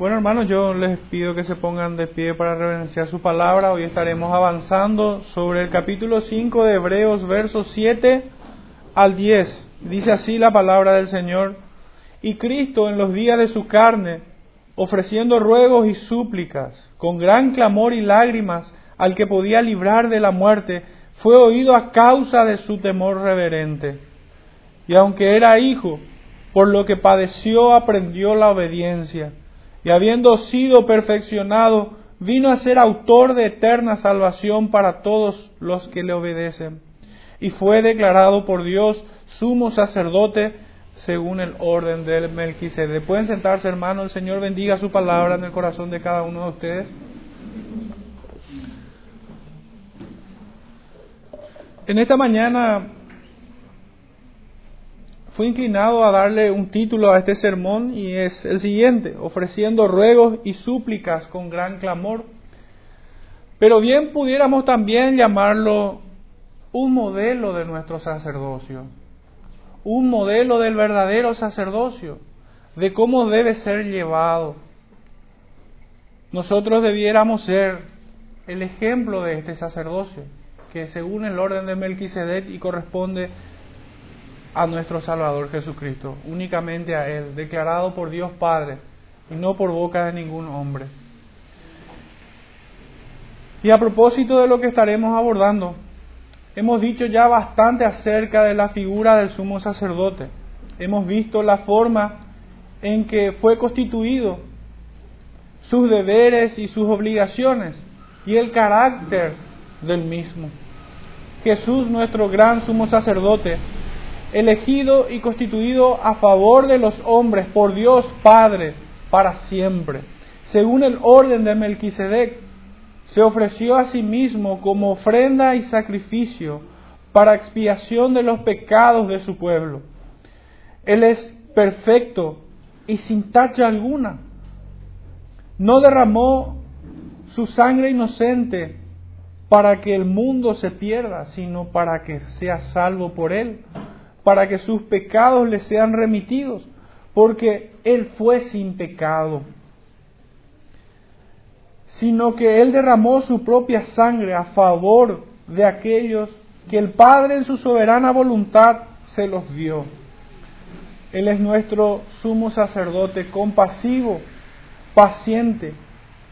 Bueno, hermanos, yo les pido que se pongan de pie para reverenciar su palabra. Hoy estaremos avanzando sobre el capítulo 5 de Hebreos, versos 7 al 10. Dice así la palabra del Señor. Y Cristo en los días de su carne, ofreciendo ruegos y súplicas, con gran clamor y lágrimas, al que podía librar de la muerte, fue oído a causa de su temor reverente. Y aunque era hijo, por lo que padeció aprendió la obediencia y habiendo sido perfeccionado, vino a ser autor de eterna salvación para todos los que le obedecen. Y fue declarado por Dios sumo sacerdote según el orden del Melquisedec. Pueden sentarse, hermanos. El Señor bendiga su palabra en el corazón de cada uno de ustedes. En esta mañana inclinado a darle un título a este sermón y es el siguiente, ofreciendo ruegos y súplicas con gran clamor. Pero bien pudiéramos también llamarlo un modelo de nuestro sacerdocio, un modelo del verdadero sacerdocio, de cómo debe ser llevado. Nosotros debiéramos ser el ejemplo de este sacerdocio, que según el orden de Melquisedec y corresponde a nuestro Salvador Jesucristo, únicamente a Él, declarado por Dios Padre y no por boca de ningún hombre. Y a propósito de lo que estaremos abordando, hemos dicho ya bastante acerca de la figura del sumo sacerdote. Hemos visto la forma en que fue constituido, sus deberes y sus obligaciones y el carácter del mismo. Jesús, nuestro gran sumo sacerdote, elegido y constituido a favor de los hombres por Dios Padre para siempre. Según el orden de Melquisedec, se ofreció a sí mismo como ofrenda y sacrificio para expiación de los pecados de su pueblo. Él es perfecto y sin tacha alguna. No derramó su sangre inocente para que el mundo se pierda, sino para que sea salvo por él para que sus pecados le sean remitidos, porque Él fue sin pecado, sino que Él derramó su propia sangre a favor de aquellos que el Padre en su soberana voluntad se los dio. Él es nuestro sumo sacerdote compasivo, paciente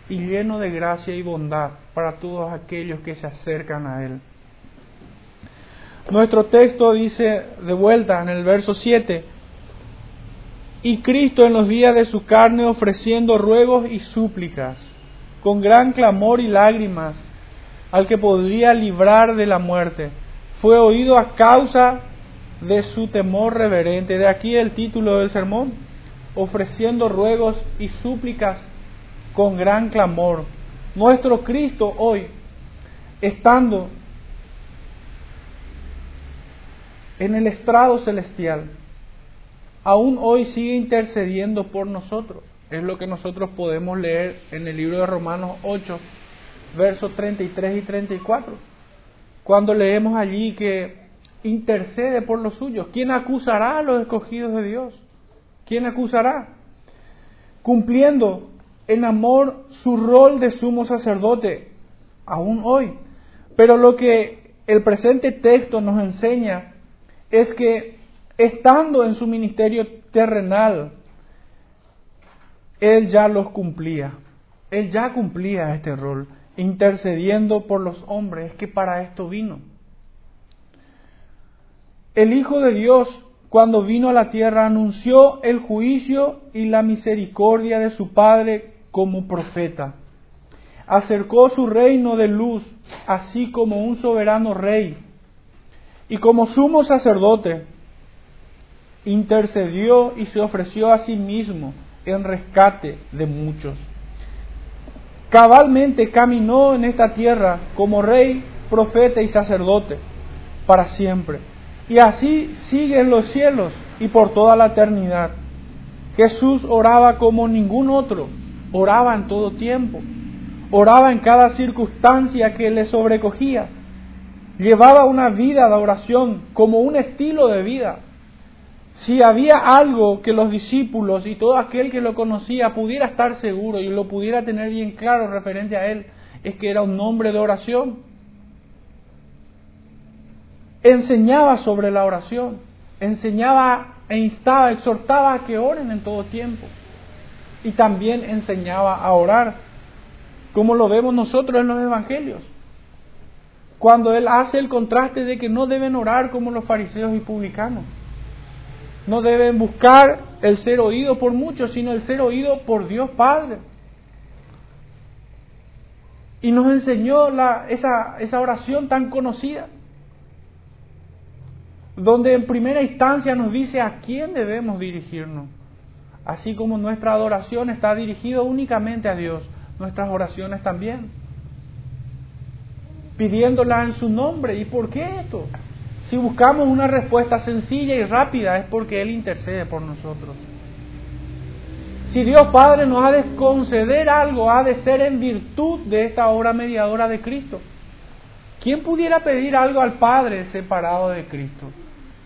y lleno de gracia y bondad para todos aquellos que se acercan a Él. Nuestro texto dice de vuelta en el verso 7, y Cristo en los días de su carne ofreciendo ruegos y súplicas, con gran clamor y lágrimas, al que podría librar de la muerte, fue oído a causa de su temor reverente. De aquí el título del sermón, ofreciendo ruegos y súplicas con gran clamor. Nuestro Cristo hoy, estando en el estrado celestial, aún hoy sigue intercediendo por nosotros. Es lo que nosotros podemos leer en el libro de Romanos 8, versos 33 y 34. Cuando leemos allí que intercede por los suyos, ¿quién acusará a los escogidos de Dios? ¿Quién acusará? Cumpliendo en amor su rol de sumo sacerdote, aún hoy. Pero lo que el presente texto nos enseña es que estando en su ministerio terrenal, él ya los cumplía. Él ya cumplía este rol, intercediendo por los hombres, es que para esto vino. El Hijo de Dios, cuando vino a la tierra, anunció el juicio y la misericordia de su Padre como profeta. Acercó su reino de luz, así como un soberano rey y como sumo sacerdote, intercedió y se ofreció a sí mismo en rescate de muchos. Cabalmente caminó en esta tierra como rey, profeta y sacerdote para siempre. Y así sigue en los cielos y por toda la eternidad. Jesús oraba como ningún otro, oraba en todo tiempo, oraba en cada circunstancia que le sobrecogía llevaba una vida de oración como un estilo de vida. Si había algo que los discípulos y todo aquel que lo conocía pudiera estar seguro y lo pudiera tener bien claro referente a él, es que era un hombre de oración. Enseñaba sobre la oración, enseñaba e instaba, exhortaba a que oren en todo tiempo. Y también enseñaba a orar, como lo vemos nosotros en los evangelios. Cuando él hace el contraste de que no deben orar como los fariseos y publicanos. No deben buscar el ser oído por muchos, sino el ser oído por Dios Padre. Y nos enseñó esa, esa oración tan conocida donde en primera instancia nos dice a quién debemos dirigirnos. Así como nuestra adoración está dirigida únicamente a Dios, nuestras oraciones también. Pidiéndola en su nombre. ¿Y por qué esto? Si buscamos una respuesta sencilla y rápida es porque Él intercede por nosotros. Si Dios Padre nos ha de conceder algo, ha de ser en virtud de esta obra mediadora de Cristo. ¿Quién pudiera pedir algo al Padre separado de Cristo?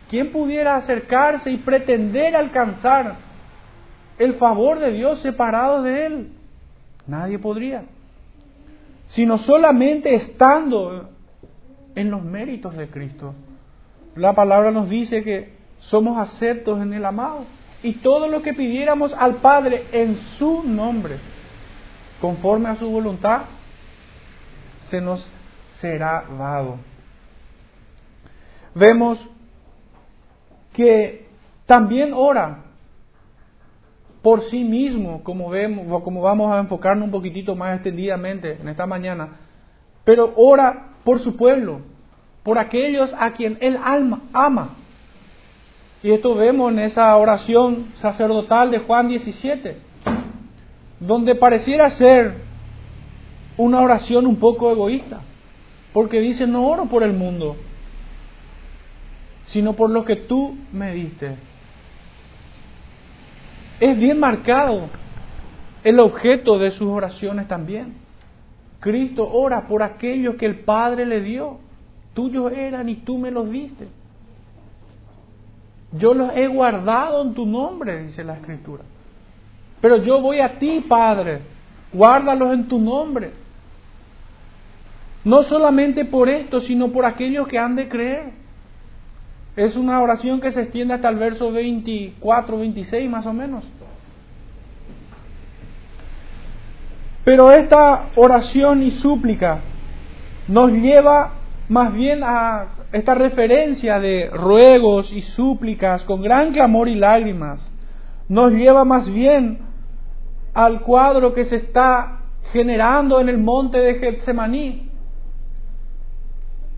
¿Quién pudiera acercarse y pretender alcanzar el favor de Dios separado de Él? Nadie podría. Sino solamente estando en los méritos de Cristo. La palabra nos dice que somos aceptos en el amado. Y todo lo que pidiéramos al Padre en su nombre, conforme a su voluntad, se nos será dado. Vemos que también ora por sí mismo, como vemos, como vamos a enfocarnos un poquitito más extendidamente en esta mañana, pero ora por su pueblo, por aquellos a quien él alma, ama. Y esto vemos en esa oración sacerdotal de Juan 17, donde pareciera ser una oración un poco egoísta, porque dice, no oro por el mundo, sino por lo que tú me diste. Es bien marcado el objeto de sus oraciones también. Cristo ora por aquellos que el Padre le dio. Tuyos eran y tú me los diste. Yo los he guardado en tu nombre, dice la Escritura. Pero yo voy a ti, Padre. Guárdalos en tu nombre. No solamente por esto, sino por aquellos que han de creer. Es una oración que se extiende hasta el verso 24, 26 más o menos. Pero esta oración y súplica nos lleva más bien a esta referencia de ruegos y súplicas con gran clamor y lágrimas. Nos lleva más bien al cuadro que se está generando en el monte de Getsemaní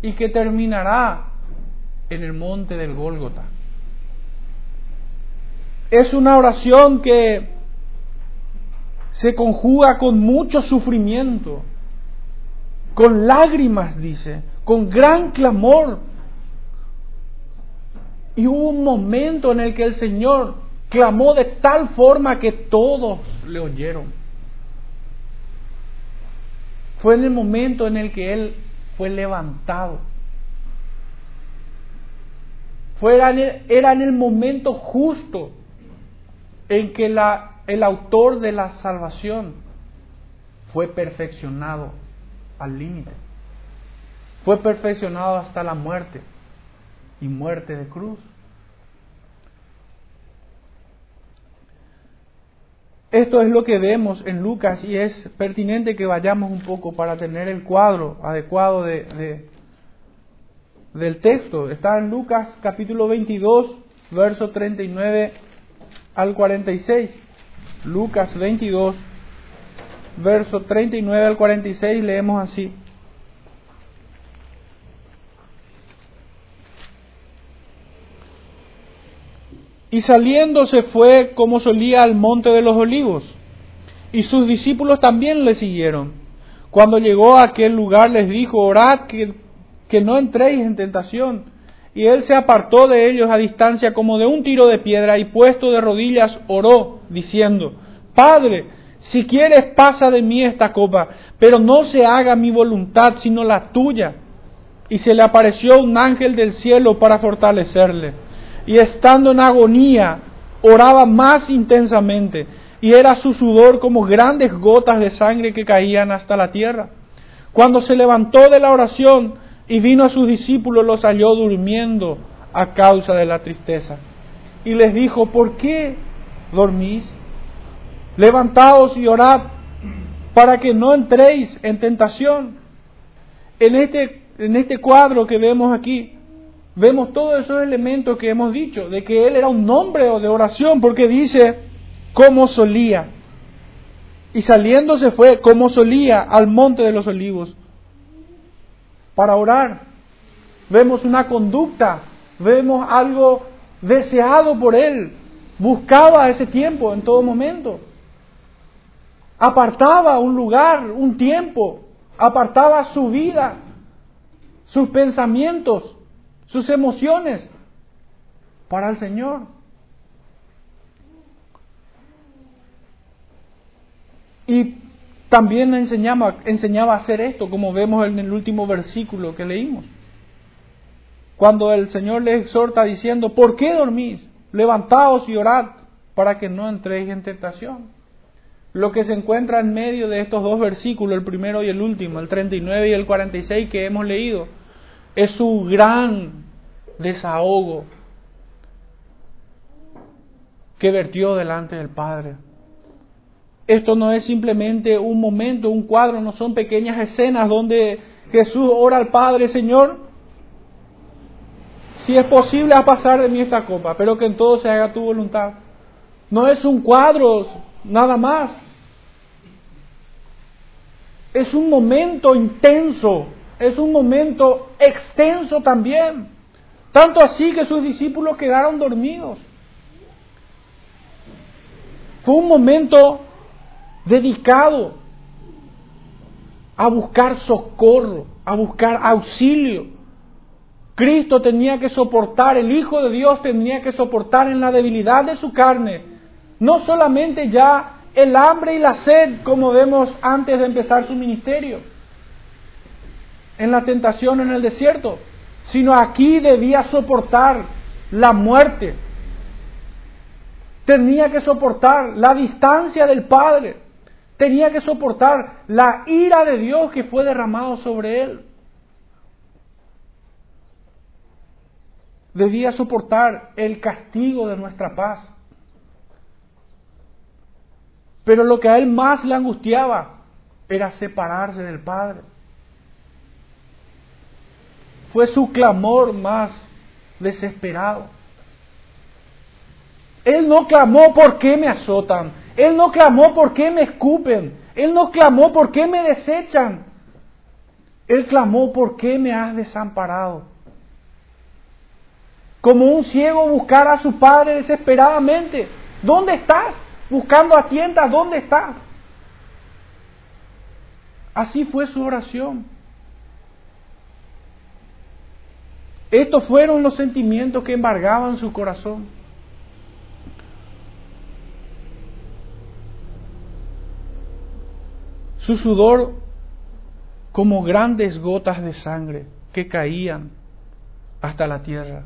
y que terminará en el monte del Gólgota. Es una oración que se conjuga con mucho sufrimiento, con lágrimas, dice, con gran clamor. Y hubo un momento en el que el Señor clamó de tal forma que todos le oyeron. Fue en el momento en el que Él fue levantado era en el momento justo en que el autor de la salvación fue perfeccionado al límite. Fue perfeccionado hasta la muerte y muerte de cruz. Esto es lo que vemos en Lucas y es pertinente que vayamos un poco para tener el cuadro adecuado de, del texto. Está en Lucas capítulo 22, verso 39 al 46. Lucas 22, verso 39 al 46, leemos así. Y saliendo se fue como solía al monte de los olivos, y sus discípulos también le siguieron. Cuando llegó a aquel lugar les dijo, orad que que no entréis en tentación. Y él se apartó de ellos a distancia como de un tiro de piedra y puesto de rodillas oró, diciendo, Padre, si quieres pasa de mí esta copa, pero no se haga mi voluntad sino la tuya. Y se le apareció un ángel del cielo para fortalecerle. y estando en agonía, oraba más intensamente, y era su sudor como grandes gotas de sangre que caían hasta la tierra. Cuando se levantó de la oración y vino a sus discípulos, los halló durmiendo a causa de la tristeza. Y les dijo, ¿por qué dormís? Levantaos y orad para que no entréis en tentación. En este, en este cuadro que vemos aquí, vemos todos esos elementos que hemos dicho, de que él era un nombre de oración, porque dice, como solía. Y saliendo se fue, como solía, al monte de los olivos, para orar. Vemos una conducta, vemos algo deseado por él, buscaba ese tiempo en todo momento. Apartaba un lugar, un tiempo, apartaba su vida, sus pensamientos, sus emociones para el Señor. Y también enseñaba, enseñaba a hacer esto, como vemos en el último versículo que leímos. Cuando el Señor le exhorta diciendo, ¿por qué dormís? Levantaos y orad para que no entréis en tentación. Lo que se encuentra en medio de estos dos versículos, el primero y el último, el 39 y el 46 que hemos leído, es su gran desahogo que vertió delante del Padre. Esto no es simplemente un momento, un cuadro, no son pequeñas escenas donde Jesús ora al Padre, Señor, si es posible a pasar de mí esta copa, pero que en todo se haga tu voluntad. No es un cuadro, nada más. Es un momento intenso, es un momento extenso también. Tanto así que sus discípulos quedaron dormidos. Fue un momento dedicado a buscar socorro, a buscar auxilio. Cristo tenía que soportar, el Hijo de Dios tenía que soportar en la debilidad de su carne, no solamente ya el hambre y la sed, como vemos antes de empezar su ministerio, en la tentación en el desierto, sino aquí debía soportar la muerte, tenía que soportar la distancia del Padre, tenía que soportar la ira de Dios que fue derramado sobre él. Debía soportar el castigo de nuestra paz. Pero lo que a él más le angustiaba era separarse del Padre. Fue su clamor más desesperado. Él no clamó por qué me azotan. Él no clamó por qué me escupen. Él no clamó por qué me desechan. Él clamó por qué me has desamparado. Como un ciego buscar a su padre desesperadamente. ¿Dónde estás? Buscando a tiendas, ¿dónde estás? Así fue su oración. Estos fueron los sentimientos que embargaban su corazón. Su sudor como grandes gotas de sangre que caían hasta la tierra.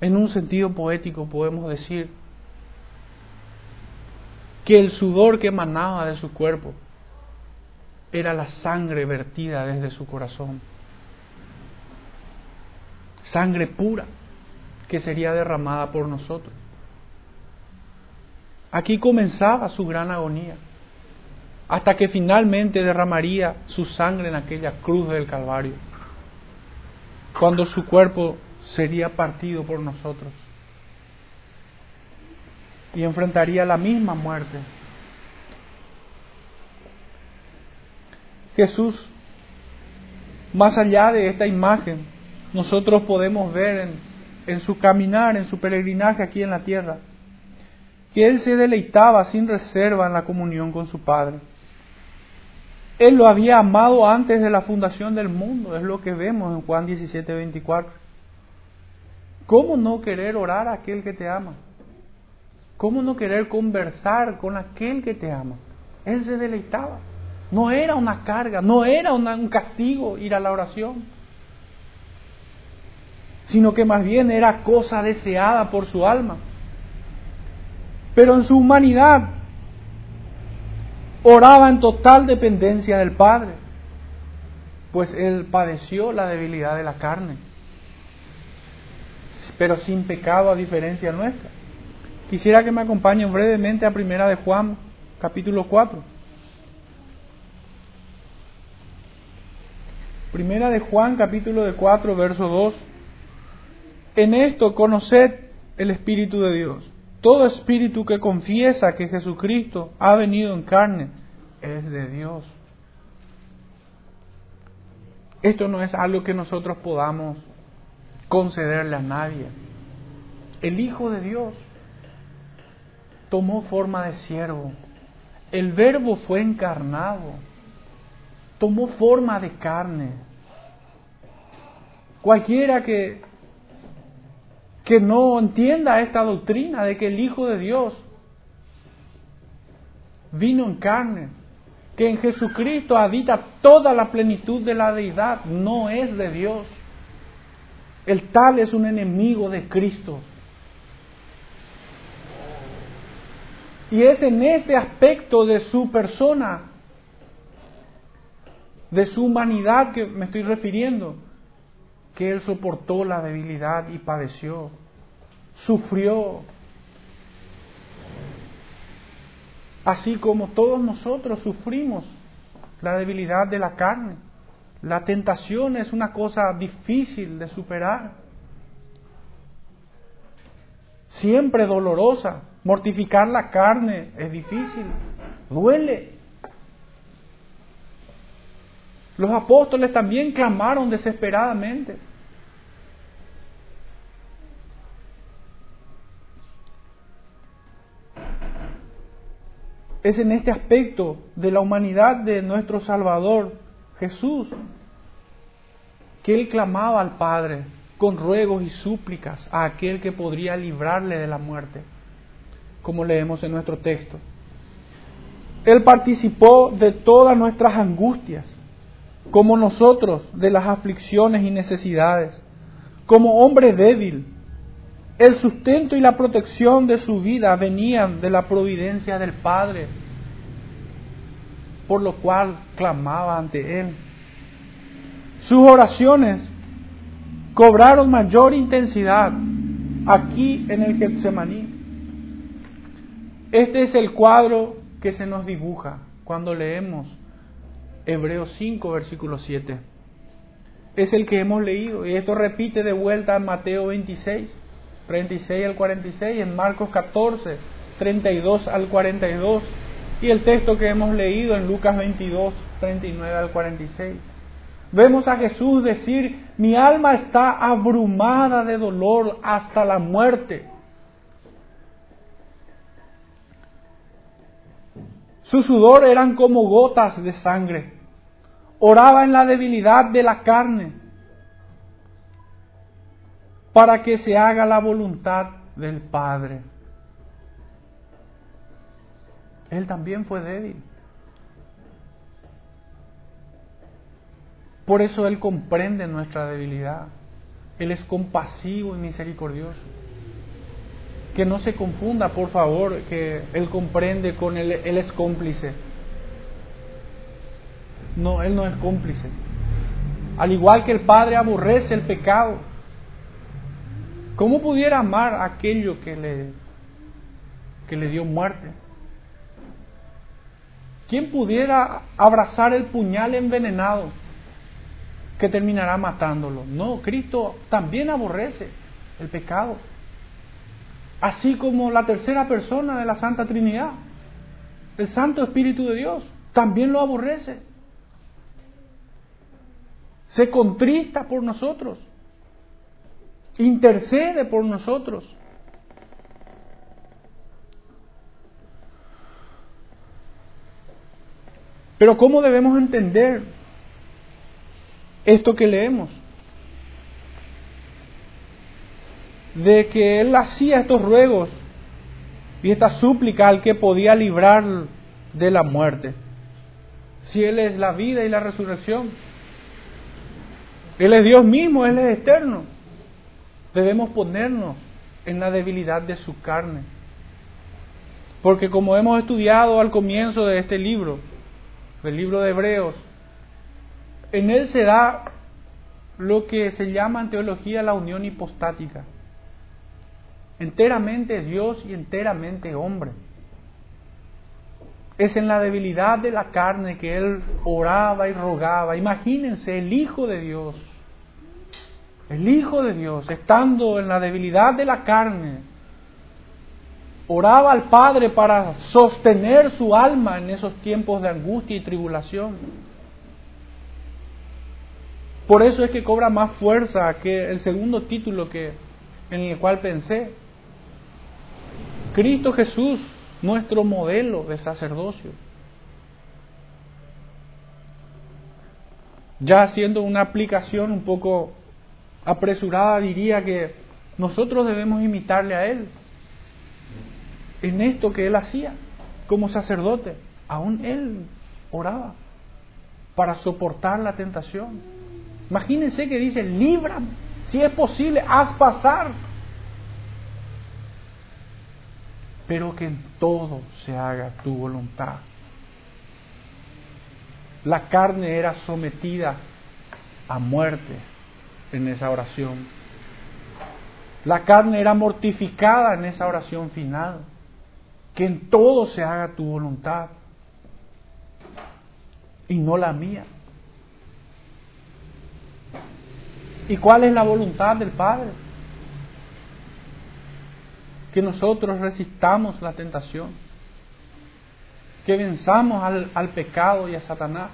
En un sentido poético podemos decir que el sudor que emanaba de su cuerpo era la sangre vertida desde su corazón sangre pura que sería derramada por nosotros. Aquí comenzaba su gran agonía, hasta que finalmente derramaría su sangre en aquella cruz del Calvario, cuando su cuerpo sería partido por nosotros y enfrentaría la misma muerte. Jesús, más allá de esta imagen, nosotros podemos ver en, su caminar, en su peregrinaje aquí en la tierra, que Él se deleitaba sin reserva en la comunión con su Padre. Él lo había amado antes de la fundación del mundo, es lo que vemos en Juan 17, 24. ¿Cómo no querer orar a aquel que te ama? ¿Cómo no querer conversar con aquel que te ama? Él se deleitaba. No era una carga, no era un castigo ir a la oración sino que más bien era cosa deseada por su alma. Pero en su humanidad oraba en total dependencia del Padre, pues él padeció la debilidad de la carne, pero sin pecado a diferencia nuestra. Quisiera que me acompañen brevemente a Primera de Juan, capítulo 4. Primera de Juan, capítulo de 4, verso 2. En esto conoced el Espíritu de Dios. Todo espíritu que confiesa que Jesucristo ha venido en carne es de Dios. Esto no es algo que nosotros podamos concederle a nadie. El Hijo de Dios tomó forma de siervo. El verbo fue encarnado. Tomó forma de carne. Cualquiera que que no entienda esta doctrina de que el Hijo de Dios vino en carne, que en Jesucristo habita toda la plenitud de la deidad, no es de Dios. El tal es un enemigo de Cristo. Y es en este aspecto de su persona, de su humanidad que me estoy refiriendo, que Él soportó la debilidad y padeció, sufrió, así como todos nosotros sufrimos la debilidad de la carne. La tentación es una cosa difícil de superar, siempre dolorosa. Mortificar la carne es difícil, duele. Los apóstoles también clamaron desesperadamente. Es en este aspecto de la humanidad de nuestro Salvador, Jesús, que él clamaba al Padre con ruegos y súplicas a aquel que podría librarle de la muerte, como leemos en nuestro texto. Él participó de todas nuestras angustias, como nosotros de las aflicciones y necesidades, como hombre débil, el sustento y la protección de su vida venían de la providencia del Padre, por lo cual clamaba ante Él. Sus oraciones cobraron mayor intensidad aquí en el Getsemaní. Este es el cuadro que se nos dibuja cuando leemos Hebreos 5, versículo 7. Es el que hemos leído y esto repite de vuelta en Mateo 26. 36 al 46, en Marcos 14, 32 al 42 y el texto que hemos leído en Lucas 22, 39 al 46. Vemos a Jesús decir, mi alma está abrumada de dolor hasta la muerte. Su sudor eran como gotas de sangre. Oraba en la debilidad de la carne para que se haga la voluntad del Padre. Él también fue débil. Por eso Él comprende nuestra debilidad. Él es compasivo y misericordioso. Que no se confunda, por favor, que Él comprende con Él, Él es cómplice. No, Él no es cómplice. Al igual que el Padre aborrece el pecado, ¿Cómo pudiera amar aquello que le, que le dio muerte? ¿Quién pudiera abrazar el puñal envenenado que terminará matándolo? No, Cristo también aborrece el pecado. Así como la tercera persona de la Santa Trinidad, el Santo Espíritu de Dios, también lo aborrece. Se contrista por nosotros intercede por nosotros. Pero ¿cómo debemos entender esto que leemos? De que Él hacía estos ruegos y esta súplica al que podía librar de la muerte. Si Él es la vida y la resurrección. Él es Dios mismo, Él es eterno. debemos ponernos en la debilidad de su carne. Porque como hemos estudiado al comienzo de este libro, del libro de Hebreos, en él se da lo que se llama en teología la unión hipostática. Enteramente Dios y enteramente hombre. Es en la debilidad de la carne que él oraba y rogaba. Imagínense, el Hijo de Dios, el Hijo de Dios, estando en la debilidad de la carne, oraba al Padre para sostener su alma en esos tiempos de angustia y tribulación. Por eso es que cobra más fuerza que el segundo título que, en el cual pensé. Cristo Jesús, nuestro modelo de sacerdocio. Ya haciendo una aplicación un poco apresurada, diría que nosotros debemos imitarle a Él en esto que Él hacía como sacerdote. Aún Él oraba para soportar la tentación. Imagínense que dice, líbrame, si es posible, haz pasar. Pero que en todo se haga tu voluntad. La carne era sometida a muerte en esa oración. La carne era mortificada en esa oración final. Que en todo se haga tu voluntad y no la mía. ¿Y cuál es la voluntad del Padre? Que nosotros resistamos la tentación, que venzamos al, al pecado y a Satanás.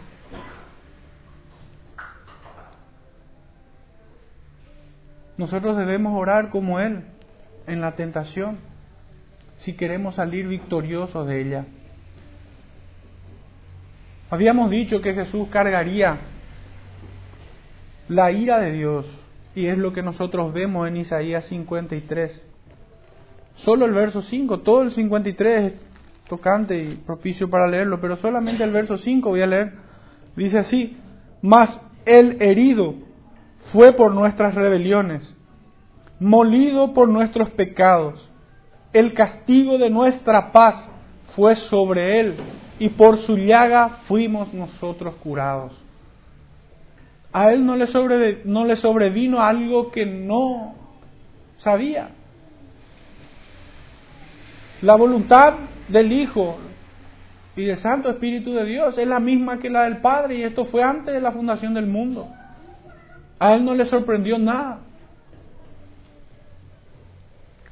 Nosotros debemos orar como Él en la tentación si queremos salir victoriosos de ella. Habíamos dicho que Jesús cargaría la ira de Dios. Y es lo que nosotros vemos en Isaías 53. Solo el verso 5, todo el 53 es tocante y propicio para leerlo, pero solamente el verso 5 voy a leer. Dice así, mas el herido fue por nuestras rebeliones, molido por nuestros pecados. El castigo de nuestra paz fue sobre él, y por su llaga fuimos nosotros curados a él no le, no le sobrevino algo que no sabía. La voluntad del Hijo y del Santo Espíritu de Dios es la misma que la del Padre y esto fue antes de la fundación del mundo. A él no le sorprendió nada.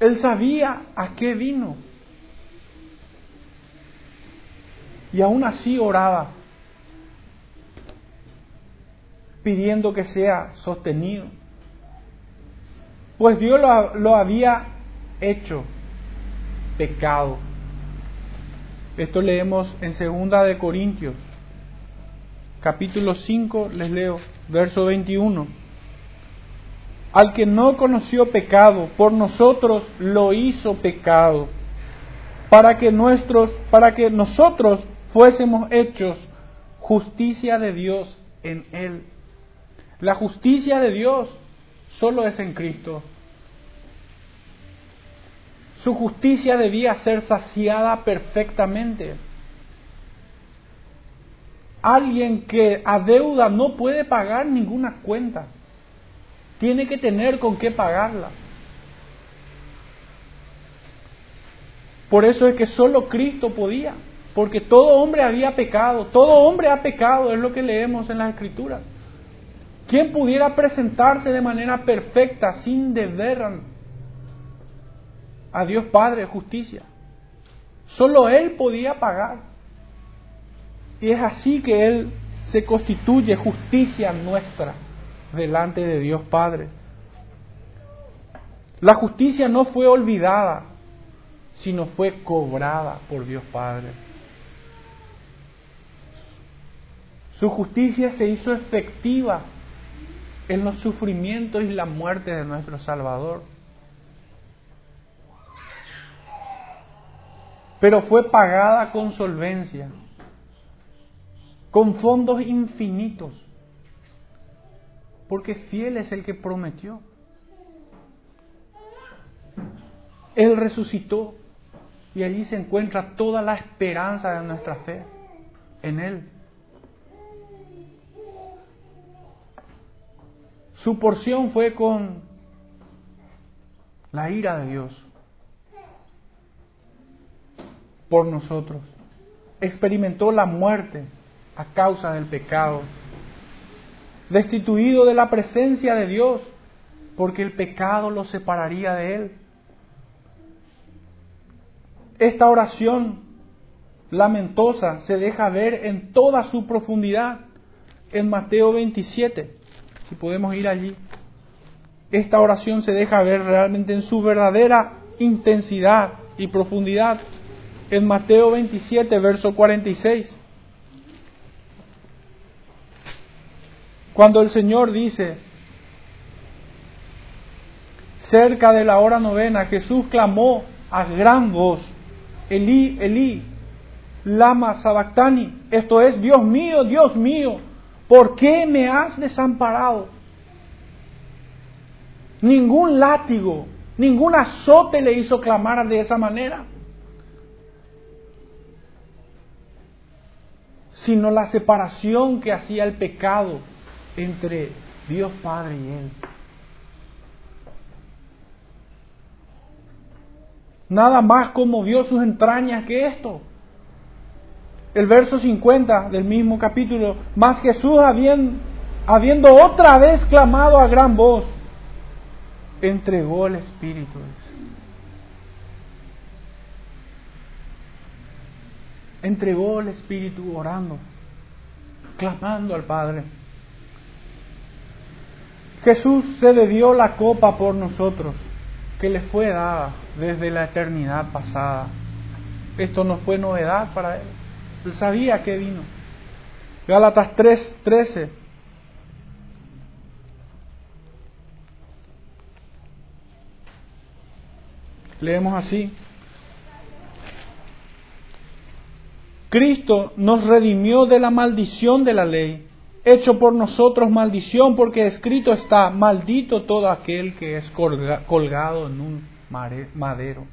Él sabía a qué vino. Y aún así oraba pidiendo que sea sostenido. Pues Dios lo, había hecho pecado. Esto leemos en segunda de Corintios, capítulo 5, les leo, verso 21. Al que no conoció pecado, por nosotros lo hizo pecado, para que nuestros, para que nosotros fuésemos hechos justicia de Dios en él. La justicia de Dios solo es en Cristo. Su justicia debía ser saciada perfectamente. Alguien que a deuda no puede pagar ninguna cuenta, tiene que tener con qué pagarla. Por eso es que solo Cristo podía, porque todo hombre había pecado, todo hombre ha pecado, es lo que leemos en las Escrituras. ¿Quién pudiera presentarse de manera perfecta, sin deber a Dios Padre justicia? Solo Él podía pagar. Y es así que Él se constituye justicia nuestra delante de Dios Padre. La justicia no fue olvidada, sino fue cobrada por Dios Padre. Su justicia se hizo efectiva en los sufrimientos y la muerte de nuestro Salvador. Pero fue pagada con solvencia, con fondos infinitos, porque fiel es el que prometió. Él resucitó y allí se encuentra toda la esperanza de nuestra fe en Él. Su porción fue con la ira de Dios por nosotros. Experimentó la muerte a causa del pecado. Destituido de la presencia de Dios porque el pecado lo separaría de Él. Esta oración lamentosa se deja ver en toda su profundidad en Mateo 27, si podemos ir allí. Esta oración se deja ver realmente en su verdadera intensidad y profundidad en Mateo 27, verso 46. Cuando el Señor dice, cerca de la hora novena, Jesús clamó a gran voz, Elí, Elí, lama sabactani, esto es, Dios mío, Dios mío, ¿por qué me has desamparado? Ningún látigo, ningún azote le hizo clamar de esa manera. sino la separación que hacía el pecado entre Dios Padre y Él. Nada más conmovió sus entrañas que esto. El verso 50 del mismo capítulo, más Jesús habiendo, habiendo otra vez clamado a gran voz, entregó el Espíritu. Entregó el Espíritu orando, clamando al Padre. Jesús se bebió la copa por nosotros, que le fue dada desde la eternidad pasada. Esto no fue novedad para él. Él sabía que vino. Gálatas 3, 13. Leemos así. Cristo nos redimió de la maldición de la ley hecho por nosotros maldición, porque escrito está, maldito todo aquel que es colgado en un madero.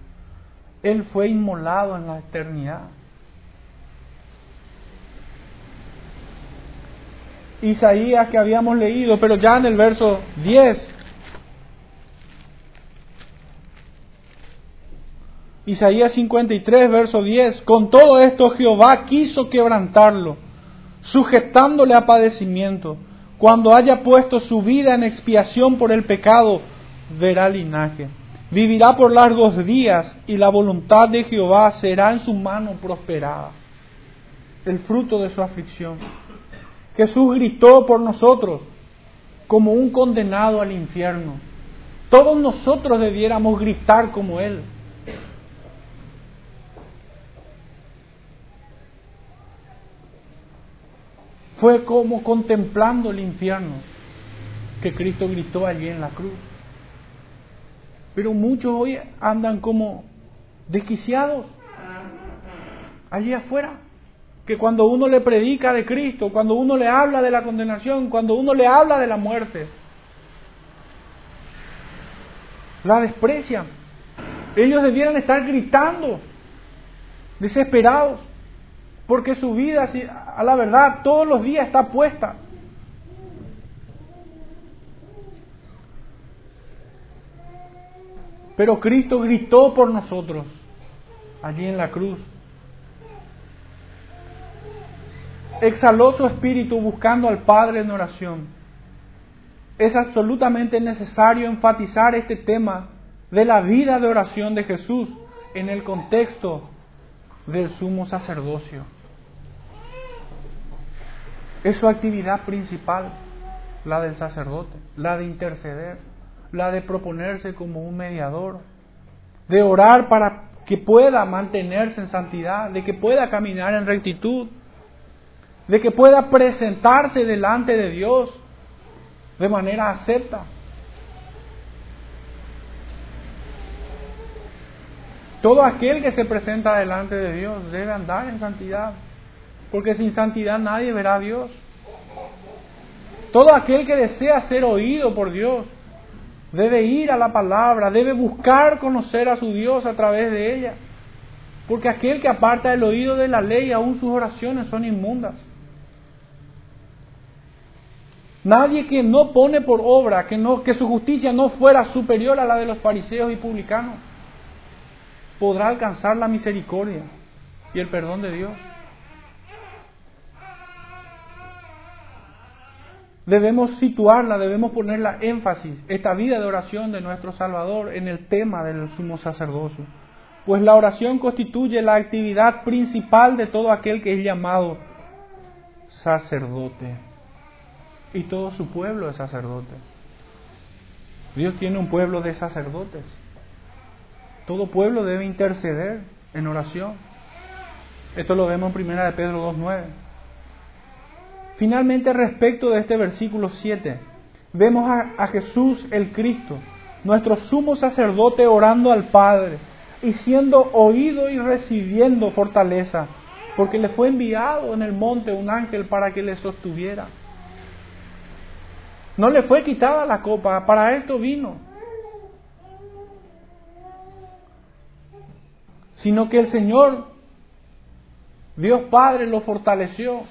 Él fue inmolado en la eternidad. Isaías que habíamos leído, pero ya en el verso 10. Isaías 53, verso 10. Con todo esto Jehová quiso quebrantarlo sujetándole a padecimiento. Cuando haya puesto su vida en expiación por el pecado, verá linaje. Vivirá por largos días y la voluntad de Jehová será en su mano prosperada. El fruto de su aflicción. Jesús gritó por nosotros como un condenado al infierno. Todos nosotros debiéramos gritar como Él. Fue como contemplando el infierno que Cristo gritó allí en la cruz. Pero muchos hoy andan como desquiciados allí afuera. Que cuando uno le predica de Cristo, cuando uno le habla de la condenación, cuando uno le habla de la muerte, la desprecian. Ellos debieran estar gritando, desesperados porque su vida, a la verdad, todos los días está puesta. Pero Cristo gritó por nosotros allí en la cruz. Exhaló su espíritu buscando al Padre en oración. Es absolutamente necesario enfatizar este tema de la vida de oración de Jesús en el contexto del sumo sacerdocio. Es su actividad principal, la del sacerdote, la de interceder, la de proponerse como un mediador, de orar para que pueda mantenerse en santidad, de que pueda caminar en rectitud, de que pueda presentarse delante de Dios de manera acepta. Todo aquel que se presenta delante de Dios debe andar en santidad porque sin santidad nadie verá a Dios. Todo aquel que desea ser oído por Dios debe ir a la palabra, debe buscar conocer a su Dios a través de ella. Porque aquel que aparta el oído de la ley, aún sus oraciones son inmundas. Nadie que no pone por obra que, no, que su justicia no fuera superior a la de los fariseos y publicanos podrá alcanzar la misericordia y el perdón de Dios. Debemos situarla, debemos ponerla énfasis, esta vida de oración de nuestro Salvador en el tema del sumo sacerdocio. Pues la oración constituye la actividad principal de todo aquel que es llamado sacerdote. Y todo su pueblo es sacerdote. Dios tiene un pueblo de sacerdotes. Todo pueblo debe interceder en oración. Esto lo vemos en 1 de Pedro 2.9. Finalmente, respecto de este versículo 7, vemos a, a Jesús el Cristo, nuestro sumo sacerdote, orando al Padre y siendo oído y recibiendo fortaleza, porque le fue enviado en el monte un ángel para que le sostuviera. No le fue quitada la copa, para esto vino. Sino que el Señor, Dios Padre, lo fortaleció.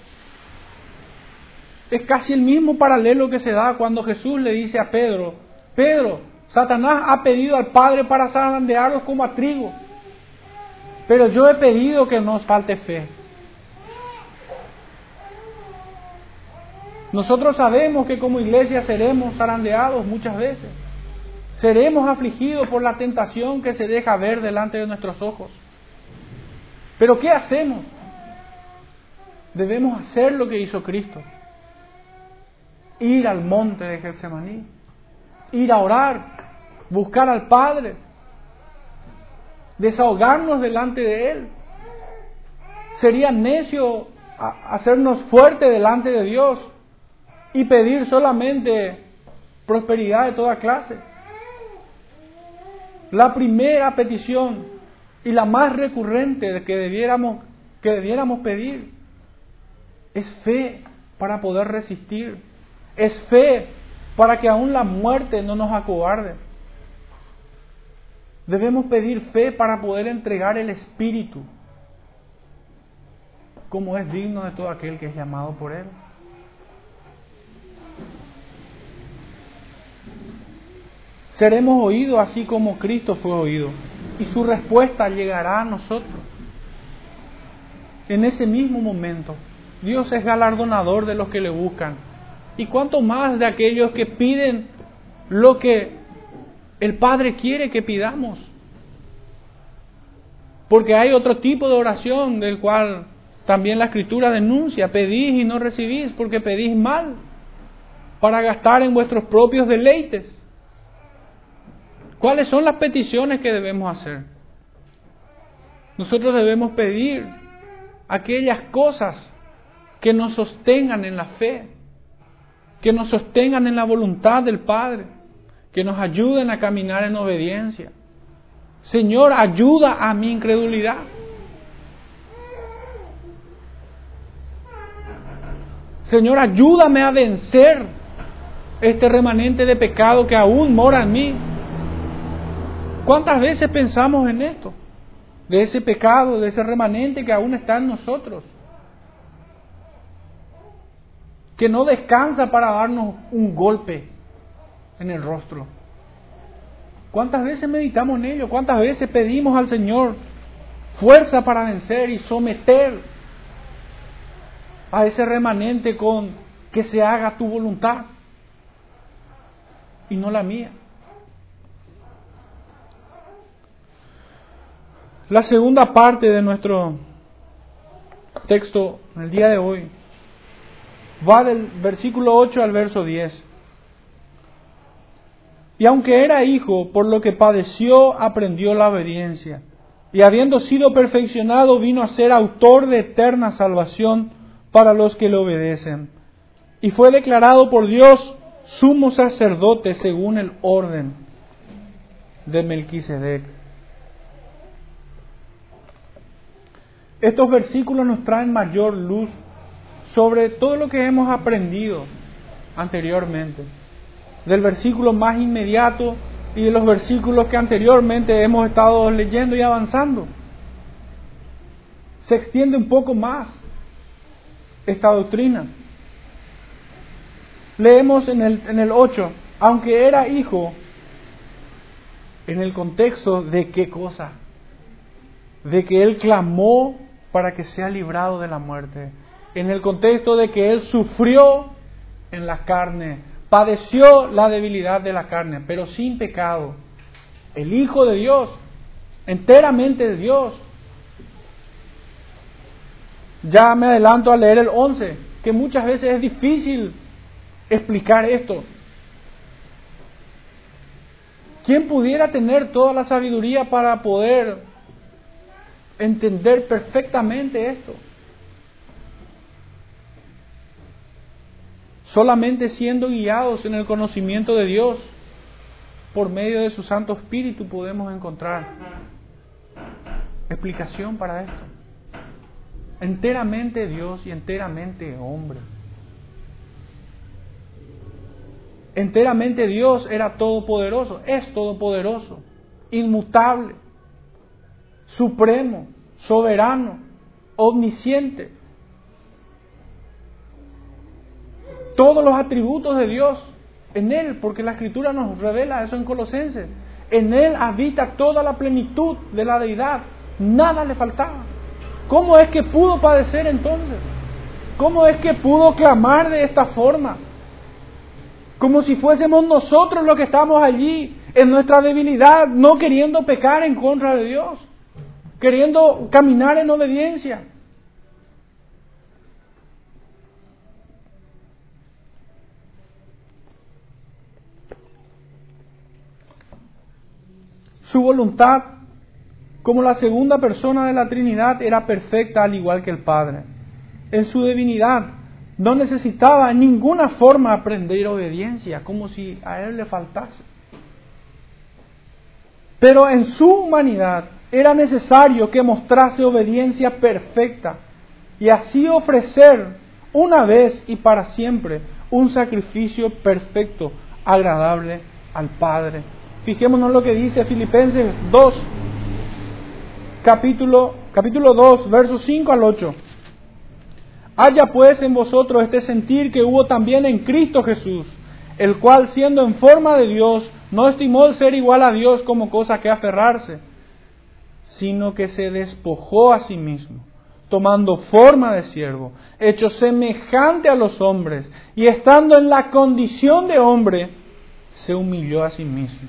Es casi el mismo paralelo que se da cuando Jesús le dice a Pedro, Pedro, Satanás ha pedido al Padre para zarandearos como a trigo, pero yo he pedido que nos falte fe. Nosotros sabemos que como iglesia seremos zarandeados muchas veces. Seremos afligidos por la tentación que se deja ver delante de nuestros ojos. Pero ¿qué hacemos? Debemos hacer lo que hizo Cristo. Ir al monte de Getsemaní. Ir a orar. Buscar al Padre. Desahogarnos delante de Él. Sería necio hacernos fuertes delante de Dios y pedir solamente prosperidad de toda clase. La primera petición y la más recurrente que debiéramos, que debiéramos pedir es fe para poder resistir, es fe para que aún la muerte no nos acobarde. Debemos pedir fe para poder entregar el Espíritu, como es digno de todo aquel que es llamado por Él. Seremos oídos así como Cristo fue oído. Y su respuesta llegará a nosotros. En ese mismo momento, Dios es galardonador de los que le buscan. Y cuanto más de aquellos que piden lo que el Padre quiere que pidamos. Porque hay otro tipo de oración del cual también la Escritura denuncia, pedís y no recibís porque pedís mal, para gastar en vuestros propios deleites. ¿Cuáles son las peticiones que debemos hacer? Nosotros debemos pedir aquellas cosas que nos sostengan en la fe, que nos sostengan en la voluntad del Padre, que nos ayuden a caminar en obediencia. Señor, ayuda a mi incredulidad. Señor, ayúdame a vencer este remanente de pecado que aún mora en mí. ¿Cuántas veces pensamos en esto? De ese pecado, de ese remanente que aún está en nosotros. Que no descansa para darnos un golpe en el rostro. ¿Cuántas veces meditamos en ello? ¿Cuántas veces pedimos al Señor fuerza para vencer y someter a ese remanente con que se haga tu voluntad y no la mía? La segunda parte de nuestro texto en el día de hoy va del versículo 8 al verso 10. Y aunque era hijo, por lo que padeció, aprendió la obediencia. Y habiendo sido perfeccionado, vino a ser autor de eterna salvación para los que le obedecen. Y fue declarado por Dios sumo sacerdote según el orden de Melquisedec. Estos versículos nos traen mayor luz sobre todo lo que hemos aprendido anteriormente. del versículo más inmediato y de los versículos que anteriormente hemos estado leyendo y avanzando. Se extiende un poco más esta doctrina. Leemos en el, en el 8, aunque era hijo, en el contexto de qué cosa? De que él clamó para que sea librado de la muerte. En el contexto de que él sufrió en la carne, padeció la debilidad de la carne, pero sin pecado. El Hijo de Dios, enteramente de Dios. Ya me adelanto a leer el 11, que muchas veces es difícil explicar esto. ¿Quién pudiera tener toda la sabiduría para poder entender perfectamente esto? Solamente siendo guiados en el conocimiento de Dios, por medio de su Santo Espíritu podemos encontrar explicación para esto. Enteramente Dios y enteramente hombre. Enteramente Dios era todopoderoso, es todopoderoso, inmutable, supremo, soberano, omnisciente. Todos los atributos de Dios en Él, porque la Escritura nos revela eso en Colosenses. En Él habita toda la plenitud de la deidad, nada le faltaba. ¿Cómo es que pudo padecer entonces? ¿Cómo es que pudo clamar de esta forma? como si fuésemos nosotros los que estamos allí en nuestra debilidad, no queriendo pecar en contra de Dios, queriendo caminar en obediencia. Su voluntad, como la segunda persona de la Trinidad, era perfecta al igual que el Padre. En su divinidad, no necesitaba en ninguna forma aprender obediencia, como si a él le faltase. Pero en su humanidad era necesario que mostrase obediencia perfecta y así ofrecer una vez y para siempre un sacrificio perfecto, agradable al Padre. Fijémonos lo que dice Filipenses 2, capítulo, capítulo 2, versos 5 al 8. Haya pues en vosotros este sentir que hubo también en Cristo Jesús, el cual siendo en forma de Dios, no estimó el ser igual a Dios como cosa que aferrarse, sino que se despojó a sí mismo, tomando forma de siervo, hecho semejante a los hombres, y estando en la condición de hombre, se humilló a sí mismo,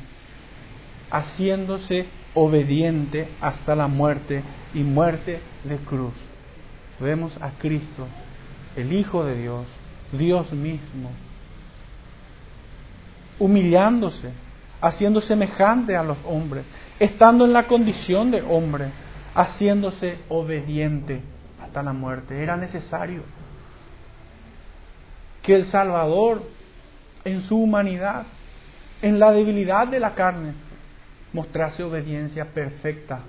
haciéndose obediente hasta la muerte y muerte de cruz vemos a Cristo, el Hijo de Dios, Dios mismo, humillándose, haciendo semejante a los hombres, estando en la condición de hombre, haciéndose obediente hasta la muerte. Era necesario que el Salvador, en su humanidad, en la debilidad de la carne, mostrase obediencia perfecta.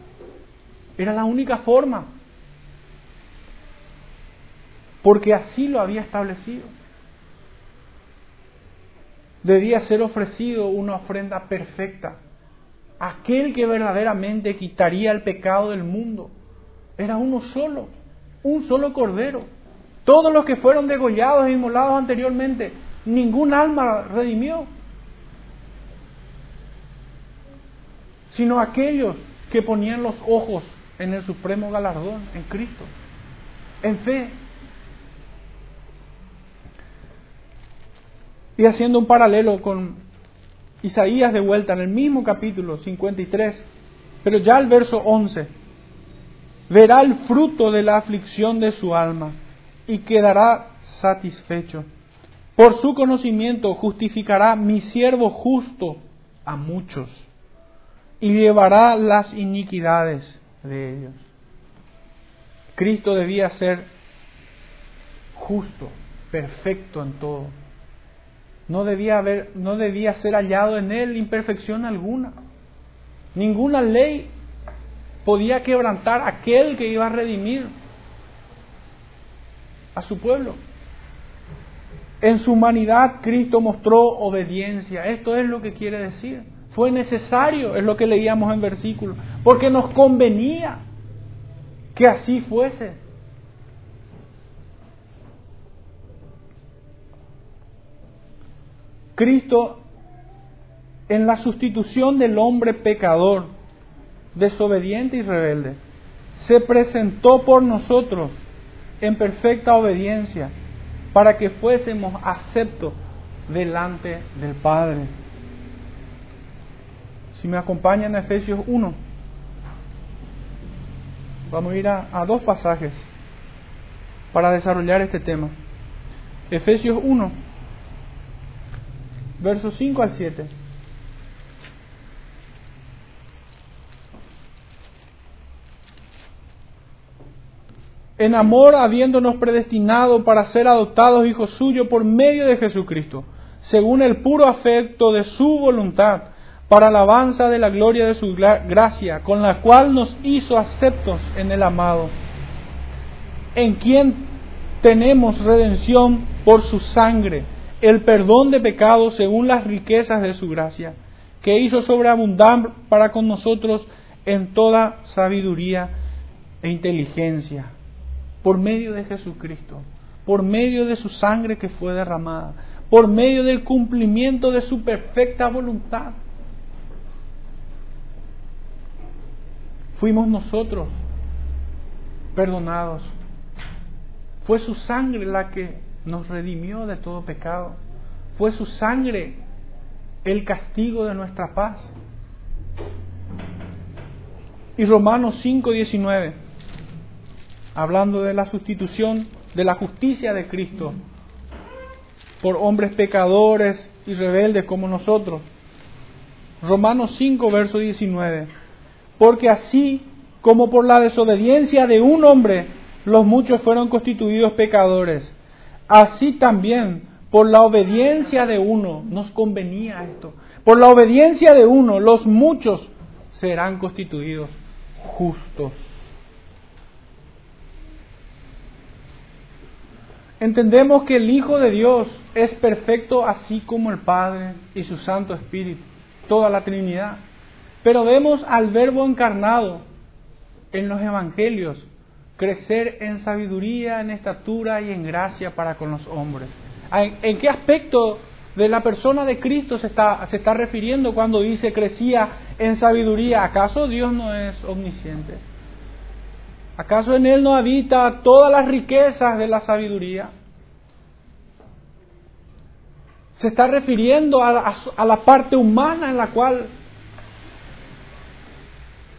Era la única forma porque así lo había establecido. Debía ser ofrecido una ofrenda perfecta. Aquel que verdaderamente quitaría el pecado del mundo era uno solo, un solo cordero. Todos los que fueron degollados e inmolados anteriormente, ningún alma redimió, sino aquellos que ponían los ojos en el supremo galardón, en Cristo, en fe, Y haciendo un paralelo con Isaías de vuelta en el mismo capítulo 53, pero ya el verso 11, verá el fruto de la aflicción de su alma y quedará satisfecho. Por su conocimiento justificará mi siervo justo a muchos y llevará las iniquidades de ellos. Cristo debía ser justo, perfecto en todo no debía, haber, no debía ser hallado en él imperfección alguna. Ninguna ley podía quebrantar aquel que iba a redimir a su pueblo. En su humanidad Cristo mostró obediencia. Esto es lo que quiere decir. Fue necesario, es lo que leíamos en versículo, porque nos convenía que así fuese. Cristo en la sustitución del hombre pecador, desobediente y rebelde, se presentó por nosotros en perfecta obediencia para que fuésemos aceptos delante del Padre. Si me acompañan a Efesios 1, vamos a ir a, dos pasajes para desarrollar este tema. Efesios 1, versos 5 al 7. en amor habiéndonos predestinado para ser adoptados hijos suyos por medio de Jesucristo, según el puro afecto de su voluntad, para alabanza de la gloria de su gracia, con la cual nos hizo aceptos en el amado, en quien tenemos redención por su sangre, el perdón de pecados según las riquezas de su gracia, que hizo sobreabundar para con nosotros en toda sabiduría e inteligencia por medio de Jesucristo, por medio de su sangre que fue derramada, por medio del cumplimiento de su perfecta voluntad. Fuimos nosotros perdonados. Fue su sangre la que nos redimió de todo pecado. Fue su sangre el castigo de nuestra paz. Y Romanos 5:19 hablando de la sustitución de la justicia de Cristo por hombres pecadores y rebeldes como nosotros. Romanos 5, verso 19. Porque así como por la desobediencia de un hombre los muchos fueron constituidos pecadores, así también por la obediencia de uno, nos convenía esto, por la obediencia de uno los muchos serán constituidos justos. Entendemos que el Hijo de Dios es perfecto así como el Padre y su Santo Espíritu, toda la Trinidad. Pero vemos al Verbo encarnado en los Evangelios crecer en sabiduría, en estatura y en gracia para con los hombres. ¿En qué aspecto de la persona de Cristo se está, se está refiriendo cuando dice crecía en sabiduría? ¿Acaso Dios no es omnisciente? ¿Acaso en Él no habita todas las riquezas de la sabiduría? Se está refiriendo a, a, la parte humana en la cual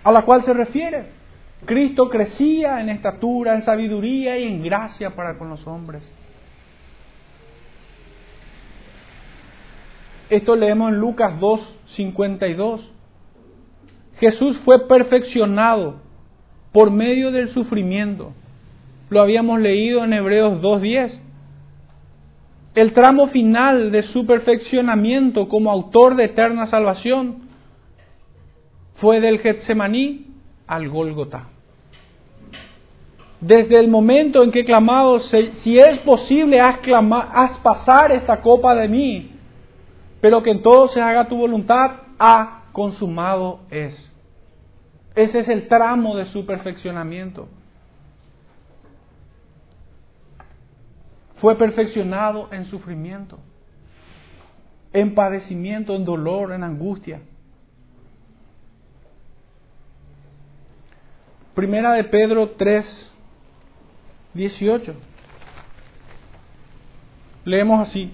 a la cual se refiere. Cristo crecía en estatura, en sabiduría y en gracia para con los hombres. Esto leemos en Lucas 2, 52. Jesús fue perfeccionado por medio del sufrimiento. Lo habíamos leído en Hebreos 2.10. El tramo final de su perfeccionamiento como autor de eterna salvación fue del Getsemaní al Gólgota. Desde el momento en que clamado, si es posible, haz, haz pasar esta copa de mí, pero que en todo se haga tu voluntad, ha consumado es. Ese es el tramo de su perfeccionamiento. Fue perfeccionado en sufrimiento, en padecimiento, en dolor, en angustia. Primera de Pedro 3, 18. Leemos así.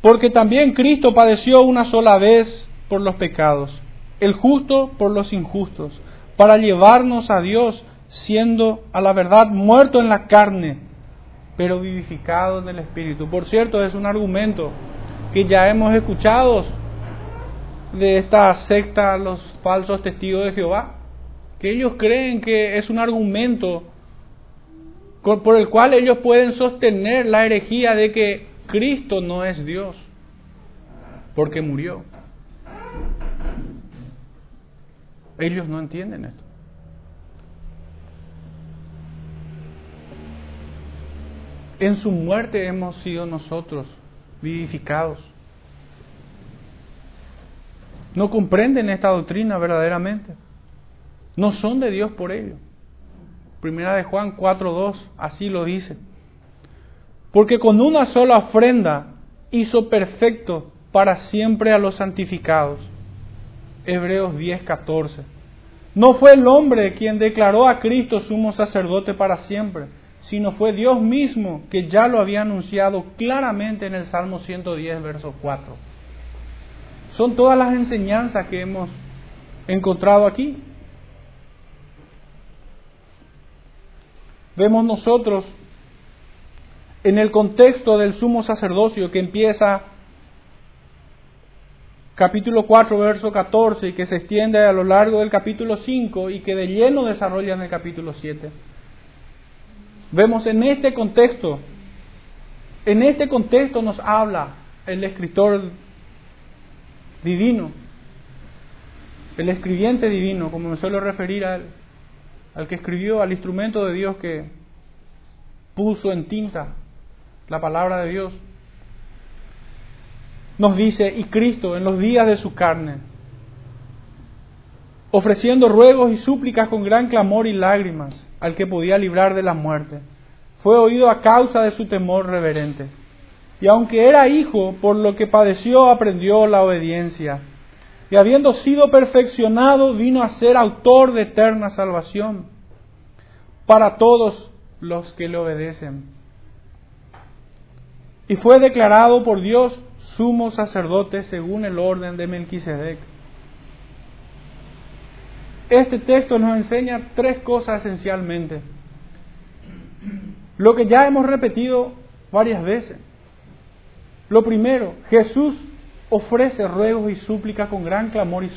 Porque también Cristo padeció una sola vez por los pecados el justo por los injustos, para llevarnos a Dios, siendo a la verdad muerto en la carne, pero vivificado en el Espíritu. Por cierto, es un argumento que ya hemos escuchado de esta secta, los falsos testigos de Jehová, que ellos creen que es un argumento por el cual ellos pueden sostener la herejía de que Cristo no es Dios, porque murió. Ellos no entienden esto. En su muerte hemos sido nosotros vivificados. No comprenden esta doctrina verdaderamente. No son de Dios por ello. Primera de Juan 4.2, así lo dice. Porque con una sola ofrenda hizo perfecto para siempre a los santificados. Hebreos 10.14. No fue el hombre quien declaró a Cristo sumo sacerdote para siempre, sino fue Dios mismo que ya lo había anunciado claramente en el Salmo 110, verso 4. Son todas las enseñanzas que hemos encontrado aquí. Vemos nosotros en el contexto del sumo sacerdocio que empieza capítulo 4, verso 14, y que se extiende a lo largo del capítulo 5 y que de lleno desarrolla en el capítulo 7. Vemos en este contexto, en este contexto nos habla el escritor divino, el escribiente divino, como me suelo referir al, al que escribió, al instrumento de Dios que puso en tinta la palabra de Dios nos dice, y Cristo en los días de su carne, ofreciendo ruegos y súplicas con gran clamor y lágrimas al que podía librar de la muerte, fue oído a causa de su temor reverente. Y aunque era hijo, por lo que padeció, aprendió la obediencia. Y habiendo sido perfeccionado, vino a ser autor de eterna salvación para todos los que le obedecen. Y fue declarado por Dios sumo sacerdote según el orden de Melquisedec. Este texto nos enseña tres cosas esencialmente. Lo que ya hemos repetido varias veces. Lo primero, Jesús ofrece ruegos y súplicas con gran clamor y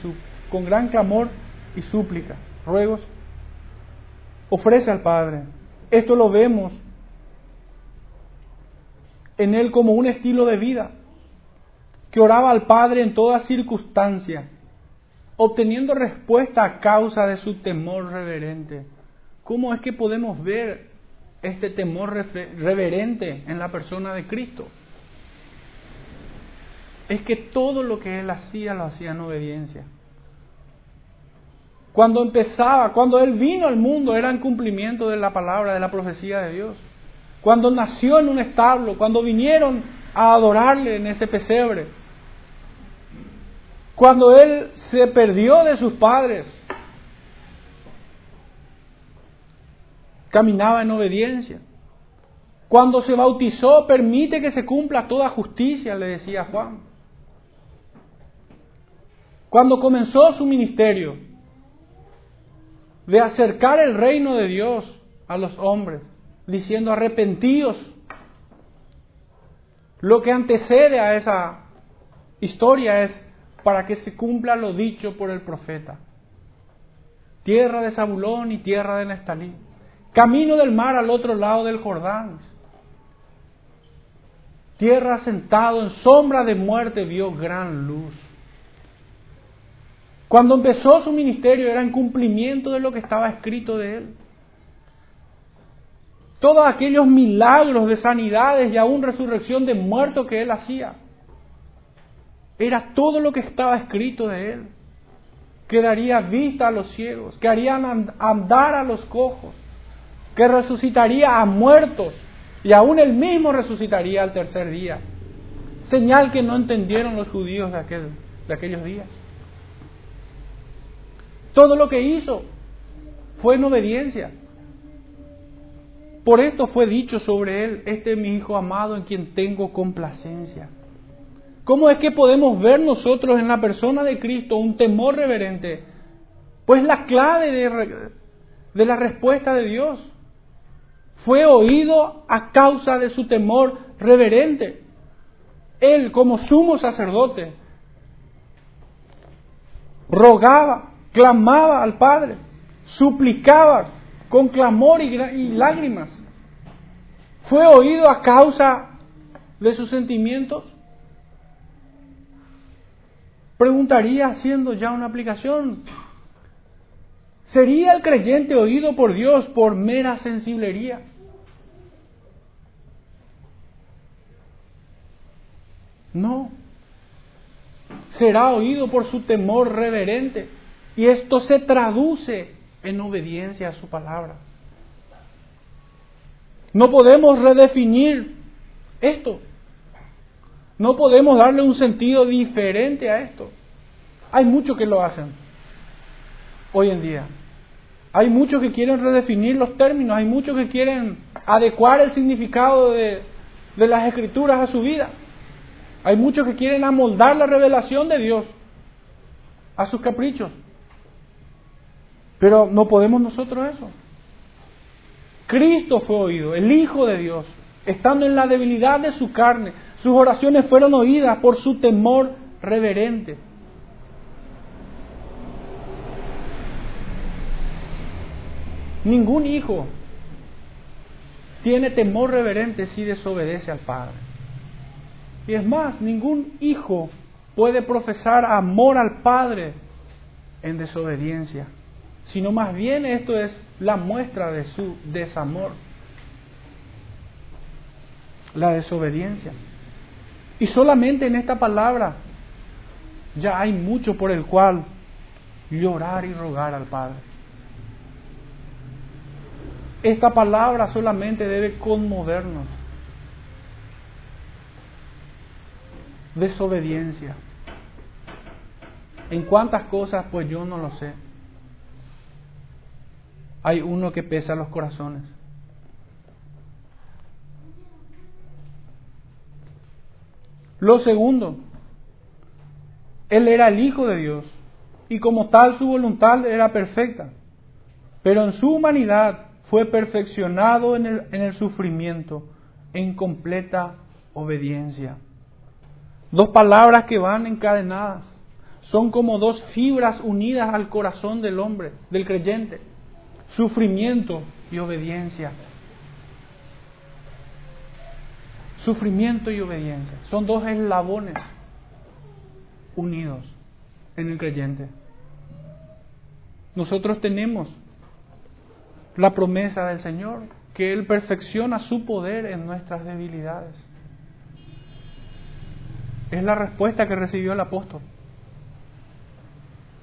con gran clamor y súplica. Ruegos ofrece al Padre. Esto lo vemos en él como un estilo de vida que oraba al Padre en toda circunstancia, obteniendo respuesta a causa de su temor reverente. ¿Cómo es que podemos ver este temor reverente en la persona de Cristo? Es que todo lo que él hacía lo hacía en obediencia. Cuando empezaba, cuando él vino al mundo, era en cumplimiento de la palabra, de la profecía de Dios. Cuando nació en un establo, cuando vinieron a adorarle en ese pesebre. Cuando él se perdió de sus padres, caminaba en obediencia. Cuando se bautizó, permite que se cumpla toda justicia, le decía Juan. Cuando comenzó su ministerio de acercar el reino de Dios a los hombres, diciendo arrepentidos lo que antecede a esa historia es para que se cumpla lo dicho por el profeta. Tierra de Zabulón y tierra de Nestalí. Camino del mar al otro lado del Jordán. Tierra sentado en sombra de muerte vio gran luz. Cuando empezó su ministerio era en cumplimiento de lo que estaba escrito de él todos aquellos milagros de sanidades y aún resurrección de muertos que él hacía. Era todo lo que estaba escrito de él. Que daría vista a los ciegos, que harían andar a los cojos, que resucitaría a muertos y aún él mismo resucitaría al tercer día. Señal que no entendieron los judíos de, aquel, de aquellos días. Todo lo que hizo fue en obediencia. Por esto fue dicho sobre él, este es mi Hijo amado en quien tengo complacencia. ¿Cómo es que podemos ver nosotros en la persona de Cristo un temor reverente? Pues la clave de, de la respuesta de Dios fue oído a causa de su temor reverente. Él, como sumo sacerdote, rogaba, clamaba al Padre, suplicaba con clamor y, lágrimas. ¿Fue oído a causa de sus sentimientos? Preguntaría haciendo ya una aplicación. ¿Sería el creyente oído por Dios por mera sensiblería? No. Será oído por su temor reverente. Y esto se traduce en obediencia a su palabra. No podemos redefinir esto. No podemos darle un sentido diferente a esto. Hay muchos que lo hacen hoy en día. Hay muchos que quieren redefinir los términos, hay muchos que quieren adecuar el significado de, de las escrituras a su vida. Hay muchos que quieren amoldar la revelación de Dios a sus caprichos. Pero no podemos nosotros eso. Cristo fue oído, el Hijo de Dios, estando en la debilidad de su carne. Sus oraciones fueron oídas por su temor reverente. Ningún hijo tiene temor reverente si desobedece al Padre. Y es más, ningún hijo puede profesar amor al Padre en desobediencia, sino más bien esto es la muestra de su desamor, la desobediencia. Y solamente en esta palabra ya hay mucho por el cual llorar y rogar al Padre. Esta palabra solamente debe conmovernos. Desobediencia. ¿En cuántas cosas? Pues yo no lo sé. Hay uno que pesa los corazones. Lo segundo, Él era el Hijo de Dios y como tal su voluntad era perfecta, pero en su humanidad fue perfeccionado en el, en el sufrimiento, en completa obediencia. Dos palabras que van encadenadas, son como dos fibras unidas al corazón del hombre, del creyente, sufrimiento y obediencia. Sufrimiento y obediencia. Son dos eslabones unidos en el creyente. Nosotros tenemos la promesa del Señor, que Él perfecciona su poder en nuestras debilidades. Es la respuesta que recibió el apóstol.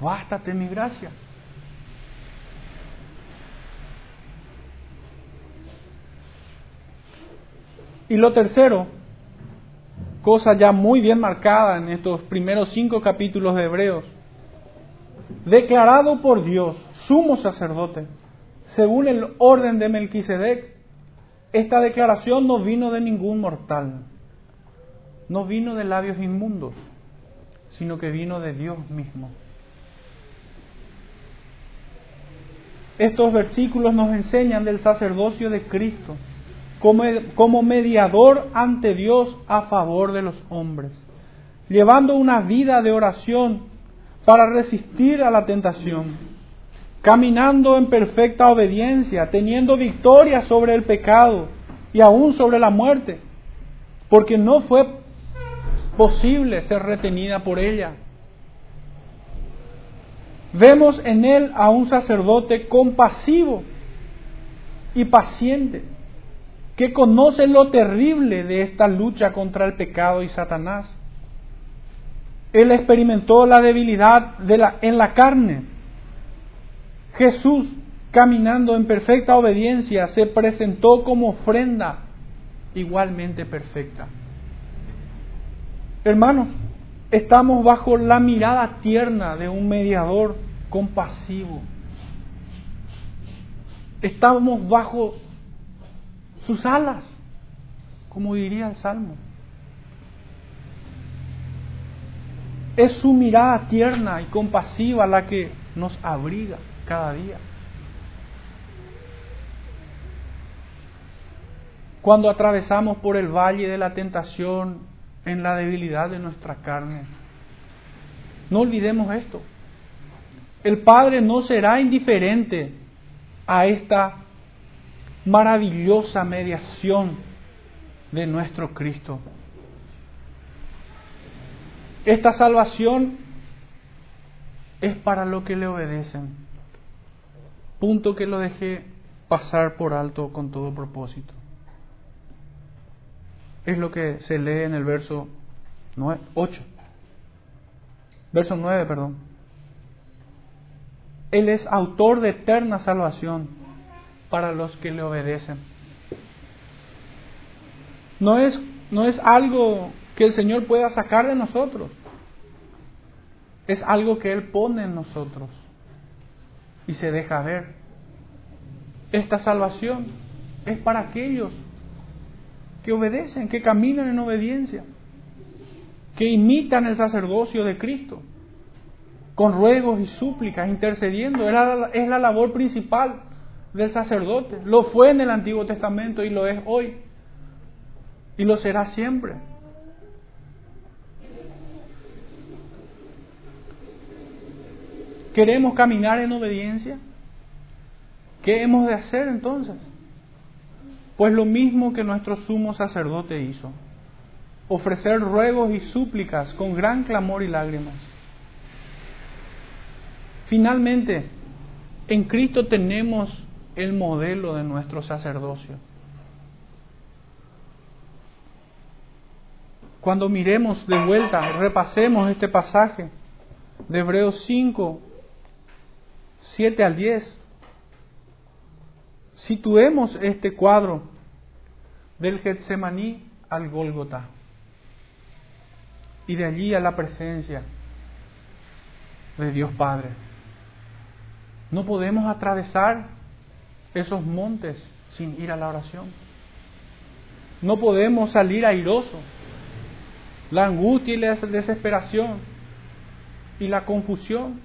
Bástate mi gracia. Y lo tercero, cosa ya muy bien marcada en estos primeros cinco capítulos de Hebreos, declarado por Dios, sumo sacerdote, según el orden de Melquisedec, esta declaración no vino de ningún mortal, no vino de labios inmundos, sino que vino de Dios mismo. Estos versículos nos enseñan del sacerdocio de Cristo como, mediador ante Dios a favor de los hombres, llevando una vida de oración para resistir a la tentación caminando en perfecta obediencia, teniendo victoria sobre el pecado y aún sobre la muerte, porque no fue posible ser retenida por ella. Vemos en él a un sacerdote compasivo y paciente, que conoce lo terrible de esta lucha contra el pecado y Satanás. Él experimentó la debilidad en la carne, Jesús, caminando en perfecta obediencia, se presentó como ofrenda igualmente perfecta. Hermanos, estamos bajo la mirada tierna de un mediador compasivo. Estamos bajo sus alas, como diría el Salmo. Es su mirada tierna y compasiva la que nos abriga cada día. Cuando atravesamos por el valle de la tentación en la debilidad de nuestra carne, no olvidemos esto. El Padre no será indiferente a esta maravillosa mediación de nuestro Cristo. Esta salvación es para lo que le obedecen punto que lo dejé pasar por alto con todo propósito. Es lo que se lee en el verso 8. Verso 9, perdón. Él es autor de eterna salvación para los que le obedecen. No es, no es algo que el Señor pueda sacar de nosotros. Es algo que Él pone en nosotros y se deja ver. Esta salvación es para aquellos que obedecen, que caminan en obediencia, que imitan el sacerdocio de Cristo, con ruegos y súplicas, intercediendo. Es la, es la labor principal del sacerdote. Lo fue en el Antiguo Testamento y lo es hoy. Y lo será siempre. ¿Queremos caminar en obediencia? ¿Qué hemos de hacer entonces? Pues lo mismo que nuestro sumo sacerdote hizo, ofrecer ruegos y súplicas con gran clamor y lágrimas. Finalmente, en Cristo tenemos el modelo de nuestro sacerdocio. Cuando miremos de vuelta, repasemos este pasaje de Hebreos 5, 7 al 10, situemos este cuadro del Getsemaní al Gólgota y de allí a la presencia de Dios Padre. No podemos atravesar esos montes sin ir a la oración. No podemos salir airosos. La angustia y la desesperación y la confusión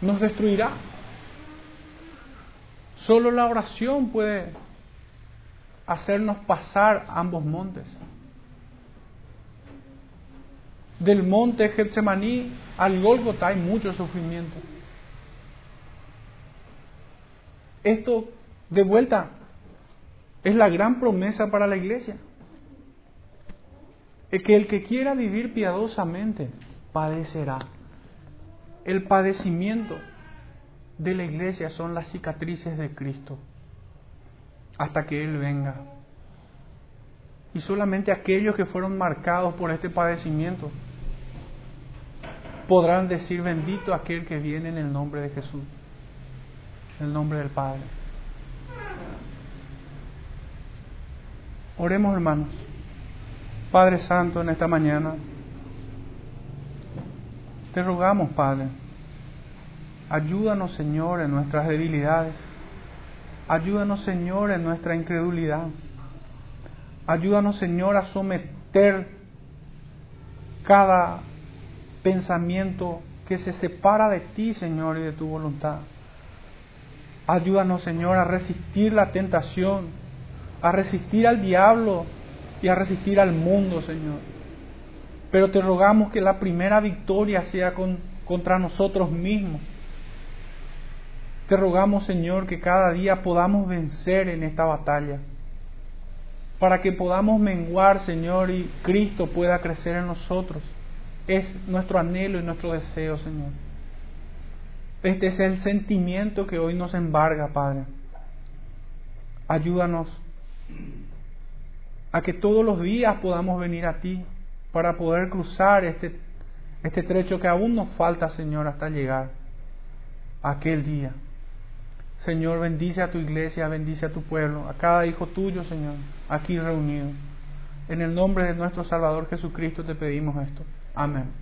nos destruirá. Solo la oración puede hacernos pasar ambos montes. Del monte Getsemaní al Golgota hay mucho sufrimiento. Esto, de vuelta, es la gran promesa para la iglesia. Es que el que quiera vivir piadosamente padecerá. El padecimiento de la iglesia son las cicatrices de Cristo hasta que Él venga. Y solamente aquellos que fueron marcados por este padecimiento podrán decir bendito aquel que viene en el nombre de Jesús, en el nombre del Padre. Oremos hermanos. Padre Santo, en esta mañana. Te rogamos, Padre, ayúdanos, Señor, en nuestras debilidades. Ayúdanos, Señor, en nuestra incredulidad. Ayúdanos, Señor, a someter cada pensamiento que se separa de ti, Señor, y de tu voluntad. Ayúdanos, Señor, a resistir la tentación, a resistir al diablo y a resistir al mundo, Señor. Pero te rogamos que la primera victoria sea contra nosotros mismos. Te rogamos, Señor, que cada día podamos vencer en esta batalla. Para que podamos menguar, Señor, y Cristo pueda crecer en nosotros. Es nuestro anhelo y nuestro deseo, Señor. Este es el sentimiento que hoy nos embarga, Padre. Ayúdanos a que todos los días podamos venir a ti para poder cruzar este, este trecho que aún nos falta, Señor, hasta llegar a aquel día. Señor, bendice a tu iglesia, bendice a tu pueblo, a cada hijo tuyo, Señor, aquí reunido. En el nombre de nuestro Salvador Jesucristo te pedimos esto. Amen.